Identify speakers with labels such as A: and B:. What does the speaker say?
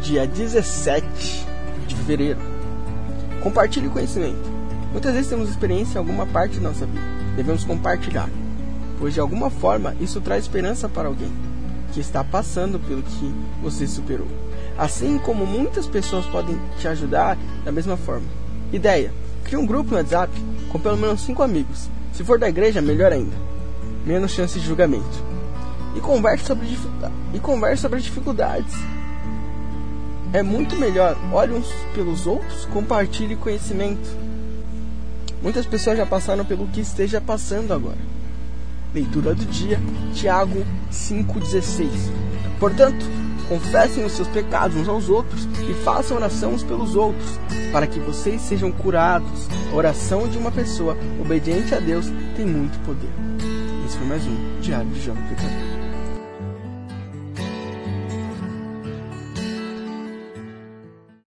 A: dia 17 de fevereiro. Compartilhe conhecimento. Muitas vezes temos experiência em alguma parte da nossa vida. Devemos compartilhar, pois de alguma forma isso traz esperança para alguém que está passando pelo que você superou. Assim como muitas pessoas podem te ajudar da mesma forma. Ideia: crie um grupo no WhatsApp com pelo menos 5 amigos. Se for da igreja, melhor ainda. Menos chance de julgamento. E converse sobre, e converse sobre dificuldades. É muito melhor. Olhe uns pelos outros, compartilhe conhecimento. Muitas pessoas já passaram pelo que esteja passando agora. Leitura do dia, Tiago 5,16. Portanto, confessem os seus pecados uns aos outros e façam oração uns pelos outros, para que vocês sejam curados. A oração de uma pessoa obediente a Deus tem muito poder. Esse foi mais um Diário de Jovem Pecador.